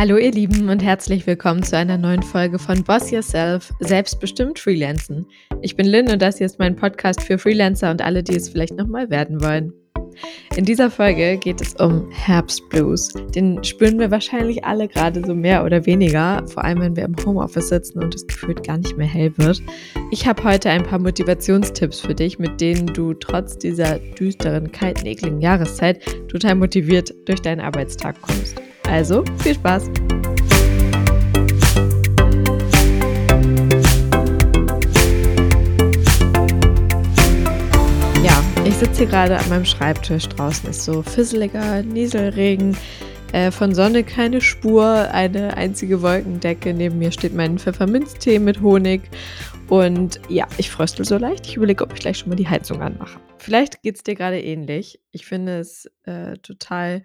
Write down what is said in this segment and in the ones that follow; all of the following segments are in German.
Hallo ihr Lieben und herzlich willkommen zu einer neuen Folge von Boss Yourself, selbstbestimmt Freelancen. Ich bin Lynn und das hier ist mein Podcast für Freelancer und alle, die es vielleicht nochmal werden wollen. In dieser Folge geht es um Herbstblues. Den spüren wir wahrscheinlich alle gerade so mehr oder weniger, vor allem wenn wir im Homeoffice sitzen und es gefühlt gar nicht mehr hell wird. Ich habe heute ein paar Motivationstipps für dich, mit denen du trotz dieser düsteren, kalten, ekligen Jahreszeit total motiviert durch deinen Arbeitstag kommst. Also viel Spaß! Ja, ich sitze hier gerade an meinem Schreibtisch. Draußen ist so fisseliger Nieselregen. Äh, von Sonne keine Spur, eine einzige Wolkendecke. Neben mir steht mein Pfefferminztee mit Honig. Und ja, ich fröstel so leicht. Ich überlege, ob ich gleich schon mal die Heizung anmache. Vielleicht geht es dir gerade ähnlich. Ich finde es äh, total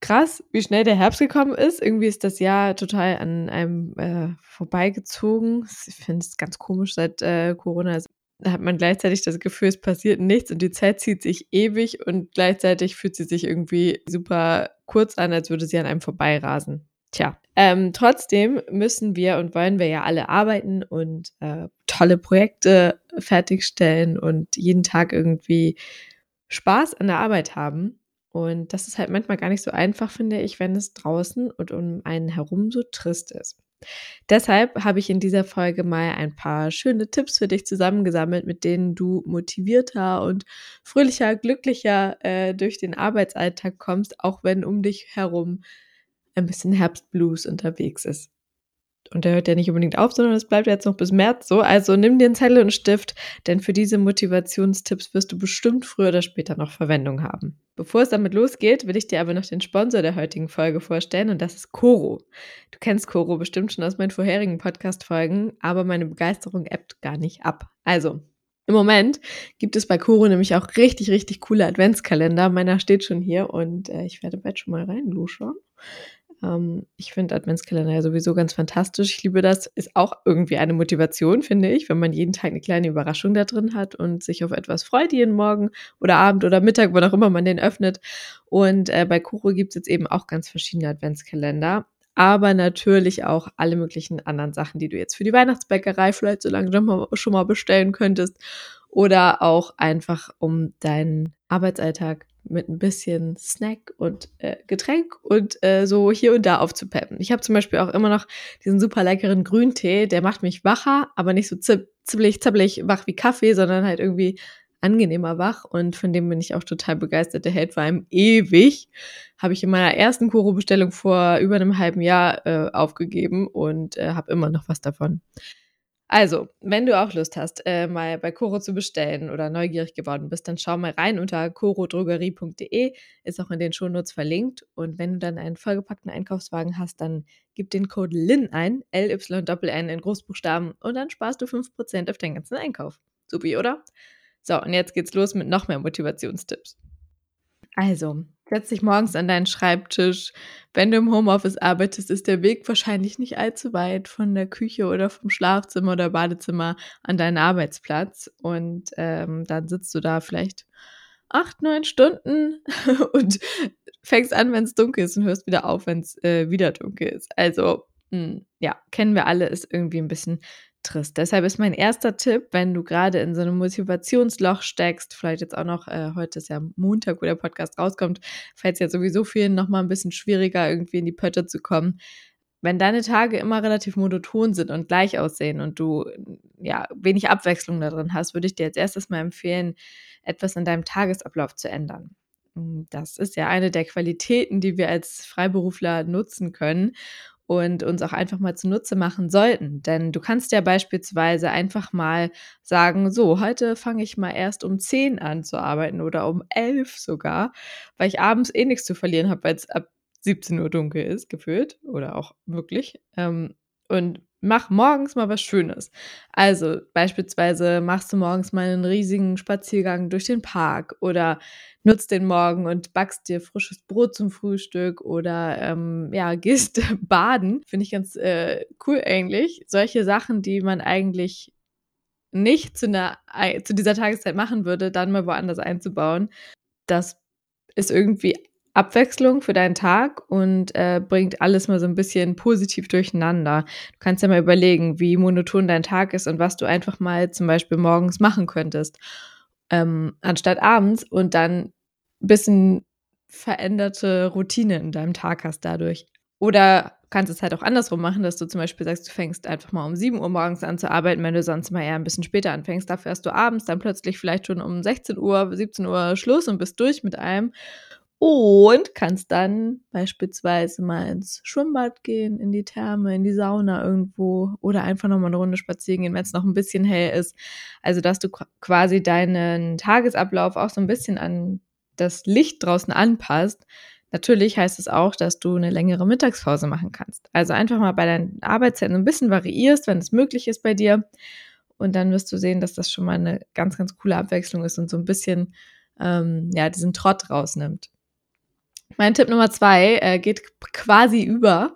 krass, wie schnell der Herbst gekommen ist. Irgendwie ist das Jahr total an einem äh, vorbeigezogen. Ich finde es ganz komisch, seit äh, Corona hat man gleichzeitig das Gefühl, es passiert nichts und die Zeit zieht sich ewig und gleichzeitig fühlt sie sich irgendwie super kurz an, als würde sie an einem vorbeirasen. Tja, ähm, trotzdem müssen wir und wollen wir ja alle arbeiten und äh, tolle Projekte fertigstellen und jeden Tag irgendwie Spaß an der Arbeit haben. Und das ist halt manchmal gar nicht so einfach, finde ich, wenn es draußen und um einen herum so trist ist. Deshalb habe ich in dieser Folge mal ein paar schöne Tipps für dich zusammengesammelt, mit denen du motivierter und fröhlicher, glücklicher äh, durch den Arbeitsalltag kommst, auch wenn um dich herum ein bisschen Herbstblues unterwegs ist. Und der hört ja nicht unbedingt auf, sondern es bleibt jetzt noch bis März so. Also nimm dir einen Zettel und Stift, denn für diese Motivationstipps wirst du bestimmt früher oder später noch Verwendung haben. Bevor es damit losgeht, will ich dir aber noch den Sponsor der heutigen Folge vorstellen und das ist Coro. Du kennst Coro bestimmt schon aus meinen vorherigen Podcast-Folgen, aber meine Begeisterung ebbt gar nicht ab. Also, im Moment gibt es bei Coro nämlich auch richtig, richtig coole Adventskalender. Meiner steht schon hier und äh, ich werde bald schon mal reinluschern. Ähm, ich finde Adventskalender ja sowieso ganz fantastisch. Ich liebe das. Ist auch irgendwie eine Motivation, finde ich, wenn man jeden Tag eine kleine Überraschung da drin hat und sich auf etwas freut, jeden Morgen oder Abend oder Mittag, wann auch immer man den öffnet. Und äh, bei Kuro gibt es jetzt eben auch ganz verschiedene Adventskalender aber natürlich auch alle möglichen anderen Sachen, die du jetzt für die Weihnachtsbäckerei vielleicht so lange schon mal bestellen könntest oder auch einfach um deinen Arbeitsalltag mit ein bisschen Snack und äh, Getränk und äh, so hier und da aufzupeppen. Ich habe zum Beispiel auch immer noch diesen super leckeren Grüntee, der macht mich wacher, aber nicht so zibbelig, zibbelig wach wie Kaffee, sondern halt irgendwie angenehmer wach und von dem bin ich auch total begeistert. Der hält vor allem ewig. Habe ich in meiner ersten Kuro-Bestellung vor über einem halben Jahr äh, aufgegeben und äh, habe immer noch was davon. Also, wenn du auch Lust hast, äh, mal bei Coro zu bestellen oder neugierig geworden bist, dann schau mal rein unter corodrogerie.de, ist auch in den Shownotes verlinkt. Und wenn du dann einen vollgepackten Einkaufswagen hast, dann gib den Code LIN ein, L-Y-N in Großbuchstaben, und dann sparst du 5% auf deinen ganzen Einkauf. Supi, oder? So, und jetzt geht's los mit noch mehr Motivationstipps. Also, setz dich morgens an deinen Schreibtisch. Wenn du im Homeoffice arbeitest, ist der Weg wahrscheinlich nicht allzu weit von der Küche oder vom Schlafzimmer oder Badezimmer an deinen Arbeitsplatz. Und ähm, dann sitzt du da vielleicht acht, neun Stunden und fängst an, wenn es dunkel ist und hörst wieder auf, wenn es äh, wieder dunkel ist. Also, mh, hm, ja, kennen wir alle, ist irgendwie ein bisschen trist. Deshalb ist mein erster Tipp, wenn du gerade in so einem Motivationsloch steckst, vielleicht jetzt auch noch, äh, heute ist ja Montag, wo der Podcast rauskommt, falls ja sowieso vielen nochmal ein bisschen schwieriger irgendwie in die Pötte zu kommen. Wenn deine Tage immer relativ monoton sind und gleich aussehen und du ja wenig Abwechslung da drin hast, würde ich dir als erstes mal empfehlen, etwas in deinem Tagesablauf zu ändern. Hm, das ist ja eine der Qualitäten, die wir als Freiberufler nutzen können und uns auch einfach mal zunutze machen sollten. Denn du kannst ja beispielsweise einfach mal sagen, so, heute fange ich mal erst um 10 an zu arbeiten oder um 11 sogar, weil ich abends eh nichts zu verlieren habe, weil es ab 17 Uhr dunkel ist, gefühlt oder auch wirklich. Ähm, und mach morgens mal was Schönes. Also beispielsweise machst du morgens mal einen riesigen Spaziergang durch den Park oder nutzt den Morgen und backst dir frisches Brot zum Frühstück oder ähm, ja, gehst baden. Finde ich ganz äh, cool eigentlich. Solche Sachen, die man eigentlich nicht zu, einer, zu dieser Tageszeit machen würde, dann mal woanders einzubauen. Das ist irgendwie Abwechslung für deinen Tag und äh, bringt alles mal so ein bisschen positiv durcheinander. Du kannst ja mal überlegen, wie monoton dein Tag ist und was du einfach mal zum Beispiel morgens machen könntest, ähm, anstatt abends und dann ein bisschen veränderte Routine in deinem Tag hast dadurch. Oder kannst es halt auch andersrum machen, dass du zum Beispiel sagst, du fängst einfach mal um 7 Uhr morgens an zu arbeiten, wenn du sonst mal eher ein bisschen später anfängst. Dafür hast du abends dann plötzlich vielleicht schon um 16 Uhr, 17 Uhr Schluss und bist durch mit allem. Und kannst dann beispielsweise mal ins Schwimmbad gehen, in die Therme, in die Sauna irgendwo oder einfach nochmal eine Runde spazieren gehen, wenn es noch ein bisschen hell ist. Also, dass du quasi deinen Tagesablauf auch so ein bisschen an das Licht draußen anpasst, Natürlich heißt es auch, dass du eine längere Mittagspause machen kannst. Also einfach mal bei deinen Arbeitszeiten ein bisschen variierst, wenn es möglich ist bei dir. Und dann wirst du sehen, dass das schon mal eine ganz, ganz coole Abwechslung ist und so ein bisschen ähm, ja, diesen Trott rausnimmt. Mein Tipp Nummer zwei äh, geht quasi über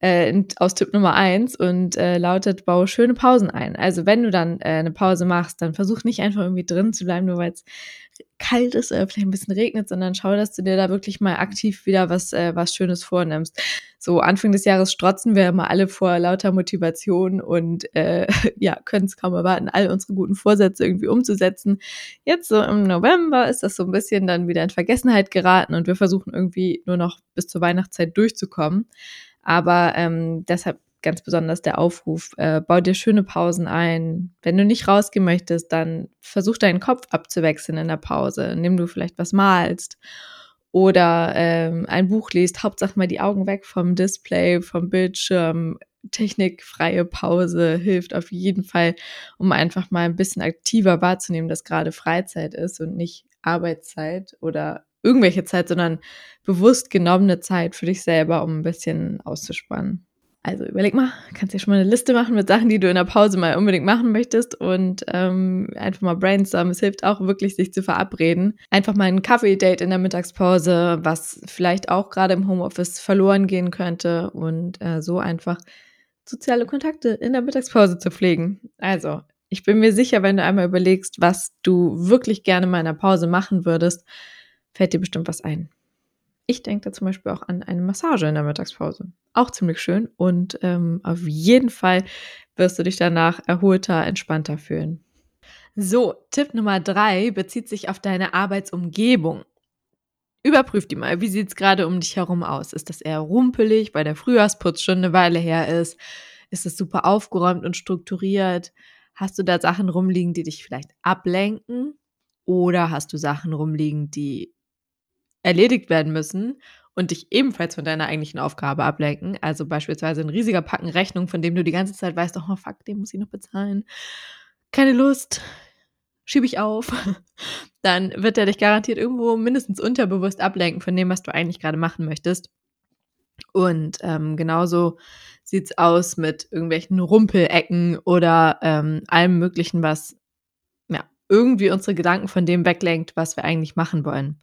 äh, aus Tipp Nummer eins und äh, lautet, baue schöne Pausen ein. Also wenn du dann äh, eine Pause machst, dann versuch nicht einfach irgendwie drin zu bleiben, nur weil es kalt ist oder vielleicht ein bisschen regnet, sondern schau, dass du dir da wirklich mal aktiv wieder was, äh, was Schönes vornimmst. So Anfang des Jahres strotzen wir immer alle vor lauter Motivation und äh, ja, können es kaum erwarten, all unsere guten Vorsätze irgendwie umzusetzen. Jetzt so im November ist das so ein bisschen dann wieder in Vergessenheit geraten und wir versuchen irgendwie nur noch bis zur Weihnachtszeit durchzukommen. Aber ähm, deshalb ganz besonders der Aufruf, äh, bau dir schöne Pausen ein. Wenn du nicht rausgehen möchtest, dann versuch deinen Kopf abzuwechseln in der Pause, indem du vielleicht was malst oder ähm, ein Buch liest. Hauptsache mal die Augen weg vom Display, vom Bildschirm. Technikfreie Pause hilft auf jeden Fall, um einfach mal ein bisschen aktiver wahrzunehmen, dass gerade Freizeit ist und nicht Arbeitszeit oder irgendwelche Zeit, sondern bewusst genommene Zeit für dich selber, um ein bisschen auszuspannen. Also überleg mal, kannst dir schon mal eine Liste machen mit Sachen, die du in der Pause mal unbedingt machen möchtest und ähm, einfach mal brainstormen. Es hilft auch wirklich, sich zu verabreden. Einfach mal ein Kaffee-Date in der Mittagspause, was vielleicht auch gerade im Homeoffice verloren gehen könnte und äh, so einfach soziale Kontakte in der Mittagspause zu pflegen. Also, ich bin mir sicher, wenn du einmal überlegst, was du wirklich gerne mal in der Pause machen würdest, fällt dir bestimmt was ein. Ich denke da zum Beispiel auch an eine Massage in der Mittagspause. Auch ziemlich schön und ähm, auf jeden Fall wirst du dich danach erholter, entspannter fühlen. So, Tipp Nummer drei bezieht sich auf deine Arbeitsumgebung. Überprüf die mal, wie sieht es gerade um dich herum aus? Ist das eher rumpelig, weil der Frühjahrsputz schon eine Weile her ist? Ist es super aufgeräumt und strukturiert? Hast du da Sachen rumliegen, die dich vielleicht ablenken? Oder hast du Sachen rumliegen, die erledigt werden müssen und dich ebenfalls von deiner eigentlichen Aufgabe ablenken. Also beispielsweise ein riesiger Packen Rechnung, von dem du die ganze Zeit weißt, oh fuck, den muss ich noch bezahlen. Keine Lust, schiebe ich auf. Dann wird er dich garantiert irgendwo mindestens unterbewusst ablenken von dem, was du eigentlich gerade machen möchtest. Und ähm, genauso sieht's aus mit irgendwelchen Rumpelecken oder ähm, allem Möglichen, was ja irgendwie unsere Gedanken von dem weglenkt, was wir eigentlich machen wollen.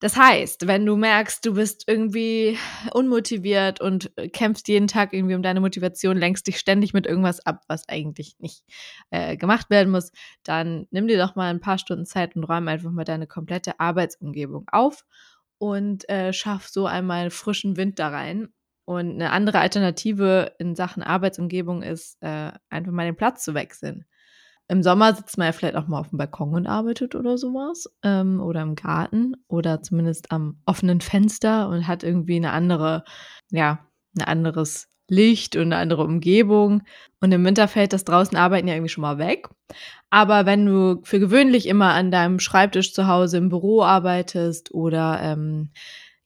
Das heißt, wenn du merkst, du bist irgendwie unmotiviert und äh, kämpfst jeden Tag irgendwie um deine Motivation, lenkst dich ständig mit irgendwas ab, was eigentlich nicht äh, gemacht werden muss, dann nimm dir doch mal ein paar Stunden Zeit und räume einfach mal deine komplette Arbeitsumgebung auf und äh, schaff so einmal frischen Wind da rein. Und eine andere Alternative in Sachen Arbeitsumgebung ist, äh, einfach mal den Platz zu wechseln. Im Sommer sitzt man ja vielleicht auch mal auf dem Balkon und arbeitet oder sowas. Ähm, oder im Garten oder zumindest am offenen Fenster und hat irgendwie eine andere, ja, ein anderes Licht und eine andere Umgebung. Und im Winter fällt das draußen arbeiten ja irgendwie schon mal weg. Aber wenn du für gewöhnlich immer an deinem Schreibtisch zu Hause im Büro arbeitest oder ähm,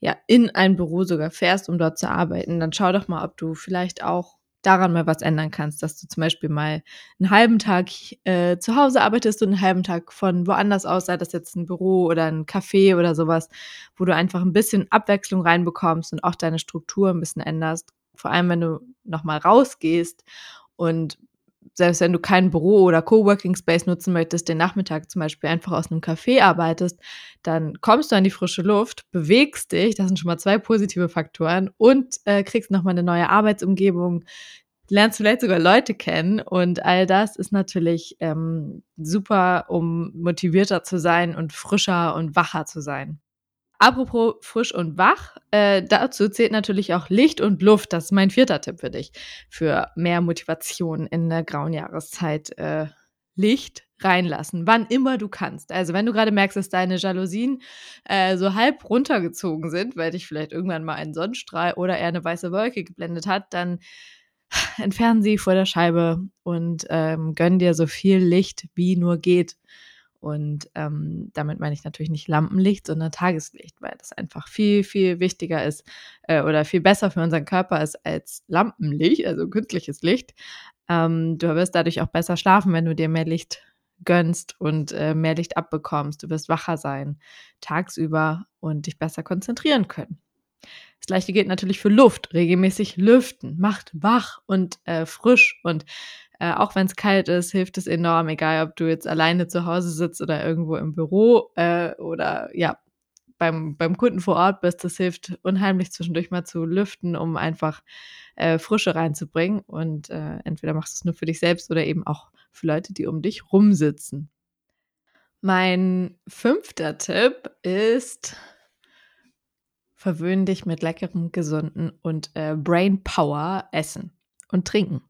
ja in ein Büro sogar fährst, um dort zu arbeiten, dann schau doch mal, ob du vielleicht auch daran mal was ändern kannst, dass du zum Beispiel mal einen halben Tag äh, zu Hause arbeitest und einen halben Tag von woanders aus, sei das jetzt ein Büro oder ein Café oder sowas, wo du einfach ein bisschen Abwechslung reinbekommst und auch deine Struktur ein bisschen änderst. Vor allem, wenn du nochmal rausgehst und selbst wenn du kein Büro oder Coworking Space nutzen möchtest, den Nachmittag zum Beispiel einfach aus einem Café arbeitest, dann kommst du an die frische Luft, bewegst dich, das sind schon mal zwei positive Faktoren und äh, kriegst nochmal eine neue Arbeitsumgebung, lernst vielleicht sogar Leute kennen und all das ist natürlich ähm, super, um motivierter zu sein und frischer und wacher zu sein. Apropos frisch und wach, äh, dazu zählt natürlich auch Licht und Luft. Das ist mein vierter Tipp für dich. Für mehr Motivation in der grauen Jahreszeit. Äh, Licht reinlassen, wann immer du kannst. Also wenn du gerade merkst, dass deine Jalousien äh, so halb runtergezogen sind, weil dich vielleicht irgendwann mal ein Sonnenstrahl oder eher eine weiße Wolke geblendet hat, dann entfernen sie vor der Scheibe und ähm, gönn dir so viel Licht wie nur geht. Und ähm, damit meine ich natürlich nicht Lampenlicht, sondern Tageslicht, weil das einfach viel, viel wichtiger ist äh, oder viel besser für unseren Körper ist als Lampenlicht, also künstliches Licht. Ähm, du wirst dadurch auch besser schlafen, wenn du dir mehr Licht gönnst und äh, mehr Licht abbekommst. Du wirst wacher sein tagsüber und dich besser konzentrieren können. Das gleiche gilt natürlich für Luft. Regelmäßig lüften macht wach und äh, frisch und äh, auch wenn es kalt ist, hilft es enorm, egal ob du jetzt alleine zu Hause sitzt oder irgendwo im Büro äh, oder ja, beim, beim Kunden vor Ort bist. Das hilft unheimlich zwischendurch mal zu lüften, um einfach äh, Frische reinzubringen. Und äh, entweder machst du es nur für dich selbst oder eben auch für Leute, die um dich rumsitzen. Mein fünfter Tipp ist, verwöhn dich mit leckerem, gesunden und äh, Brain Power Essen und Trinken.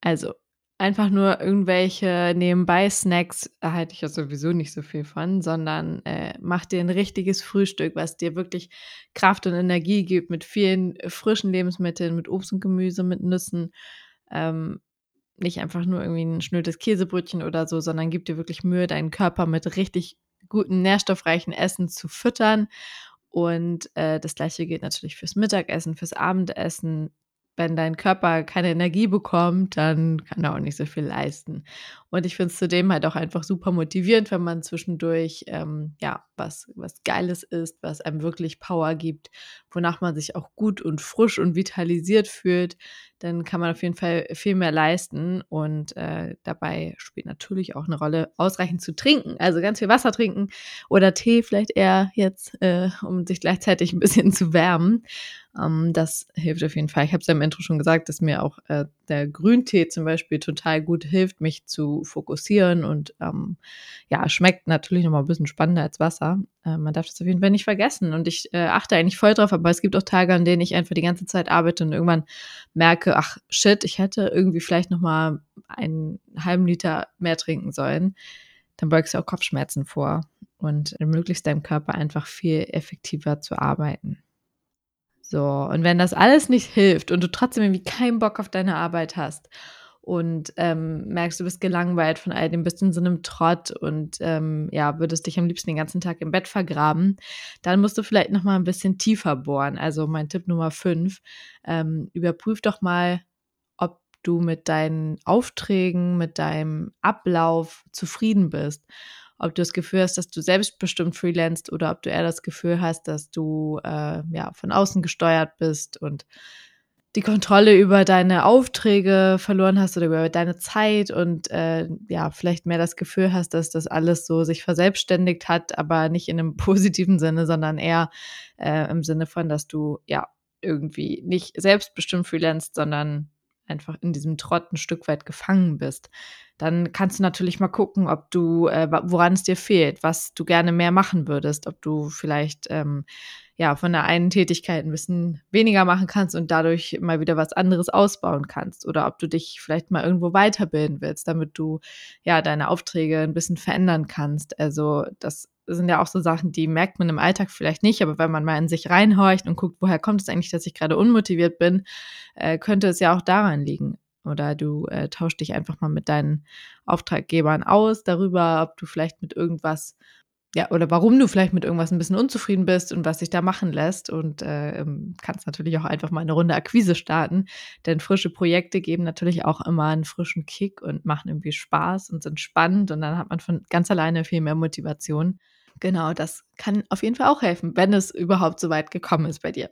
Also einfach nur irgendwelche Nebenbei-Snacks halte ich ja sowieso nicht so viel von, sondern äh, mach dir ein richtiges Frühstück, was dir wirklich Kraft und Energie gibt, mit vielen frischen Lebensmitteln, mit Obst und Gemüse, mit Nüssen. Ähm, nicht einfach nur irgendwie ein schnödes Käsebrötchen oder so, sondern gib dir wirklich Mühe, deinen Körper mit richtig guten, nährstoffreichen Essen zu füttern. Und äh, das gleiche gilt natürlich fürs Mittagessen, fürs Abendessen, wenn dein Körper keine Energie bekommt, dann kann er auch nicht so viel leisten. Und ich finde es zudem halt auch einfach super motivierend, wenn man zwischendurch ähm, ja was, was Geiles ist, was einem wirklich Power gibt, wonach man sich auch gut und frisch und vitalisiert fühlt, dann kann man auf jeden Fall viel mehr leisten. Und äh, dabei spielt natürlich auch eine Rolle, ausreichend zu trinken. Also ganz viel Wasser trinken oder Tee vielleicht eher jetzt, äh, um sich gleichzeitig ein bisschen zu wärmen. Ähm, das hilft auf jeden Fall. Ich habe es ja im Intro schon gesagt, dass mir auch äh, der Grüntee zum Beispiel total gut hilft, mich zu fokussieren und ähm, ja, schmeckt natürlich noch mal ein bisschen spannender als Wasser. Äh, man darf das auf jeden Fall nicht vergessen und ich äh, achte eigentlich voll drauf, aber es gibt auch Tage, an denen ich einfach die ganze Zeit arbeite und irgendwann merke, ach shit, ich hätte irgendwie vielleicht noch mal einen halben Liter mehr trinken sollen. Dann beugst du auch Kopfschmerzen vor und ermöglichst deinem Körper einfach viel effektiver zu arbeiten. So, und wenn das alles nicht hilft und du trotzdem irgendwie keinen Bock auf deine Arbeit hast und ähm, merkst, du bist gelangweilt von all dem, bist in so einem Trott und ähm, ja, würdest dich am liebsten den ganzen Tag im Bett vergraben, dann musst du vielleicht noch mal ein bisschen tiefer bohren. Also mein Tipp Nummer 5, ähm, überprüf doch mal, ob du mit deinen Aufträgen, mit deinem Ablauf zufrieden bist ob du das Gefühl hast, dass du selbstbestimmt freelancest oder ob du eher das Gefühl hast, dass du äh, ja von außen gesteuert bist und die Kontrolle über deine Aufträge verloren hast oder über deine Zeit und äh, ja, vielleicht mehr das Gefühl hast, dass das alles so sich verselbstständigt hat, aber nicht in einem positiven Sinne, sondern eher äh, im Sinne von, dass du ja irgendwie nicht selbstbestimmt freelancest, sondern einfach in diesem Trott ein Stück weit gefangen bist, dann kannst du natürlich mal gucken, ob du, äh, woran es dir fehlt, was du gerne mehr machen würdest, ob du vielleicht ähm, ja von der einen Tätigkeit ein bisschen weniger machen kannst und dadurch mal wieder was anderes ausbauen kannst oder ob du dich vielleicht mal irgendwo weiterbilden willst, damit du ja deine Aufträge ein bisschen verändern kannst. Also das sind ja auch so Sachen, die merkt man im Alltag vielleicht nicht, aber wenn man mal in sich reinhorcht und guckt, woher kommt es eigentlich, dass ich gerade unmotiviert bin, äh, könnte es ja auch daran liegen. Oder du äh, tauschst dich einfach mal mit deinen Auftraggebern aus darüber, ob du vielleicht mit irgendwas, ja, oder warum du vielleicht mit irgendwas ein bisschen unzufrieden bist und was sich da machen lässt. Und äh, ähm, kannst natürlich auch einfach mal eine Runde Akquise starten. Denn frische Projekte geben natürlich auch immer einen frischen Kick und machen irgendwie Spaß und sind spannend. Und dann hat man von ganz alleine viel mehr Motivation. Genau, das kann auf jeden Fall auch helfen, wenn es überhaupt so weit gekommen ist bei dir.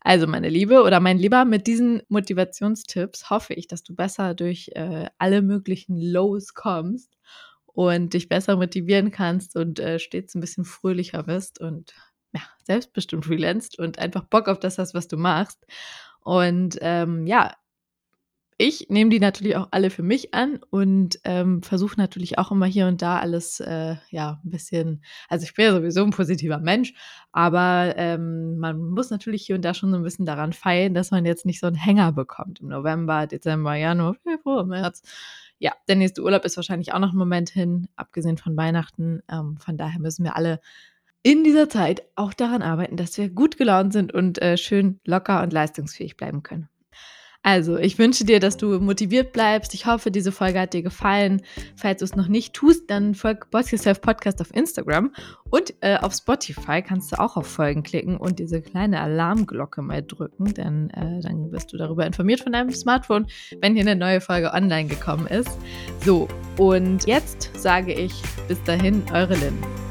Also, meine Liebe oder mein Lieber, mit diesen Motivationstipps hoffe ich, dass du besser durch äh, alle möglichen Lows kommst und dich besser motivieren kannst und äh, stets ein bisschen fröhlicher bist und ja, selbstbestimmt freelanced und einfach Bock auf das hast, was du machst. Und ähm, ja, ich nehme die natürlich auch alle für mich an und ähm, versuche natürlich auch immer hier und da alles, äh, ja, ein bisschen, also ich bin ja sowieso ein positiver Mensch, aber ähm, man muss natürlich hier und da schon so ein bisschen daran feilen, dass man jetzt nicht so einen Hänger bekommt im November, Dezember, Januar, Februar, März. Ja, der nächste Urlaub ist wahrscheinlich auch noch ein Moment hin, abgesehen von Weihnachten. Ähm, von daher müssen wir alle in dieser Zeit auch daran arbeiten, dass wir gut gelaunt sind und äh, schön locker und leistungsfähig bleiben können. Also, ich wünsche dir, dass du motiviert bleibst. Ich hoffe, diese Folge hat dir gefallen. Falls du es noch nicht tust, dann folg Boss Yourself Podcast auf Instagram und äh, auf Spotify kannst du auch auf Folgen klicken und diese kleine Alarmglocke mal drücken, denn äh, dann wirst du darüber informiert von deinem Smartphone, wenn hier eine neue Folge online gekommen ist. So, und jetzt sage ich bis dahin, eure Lynn.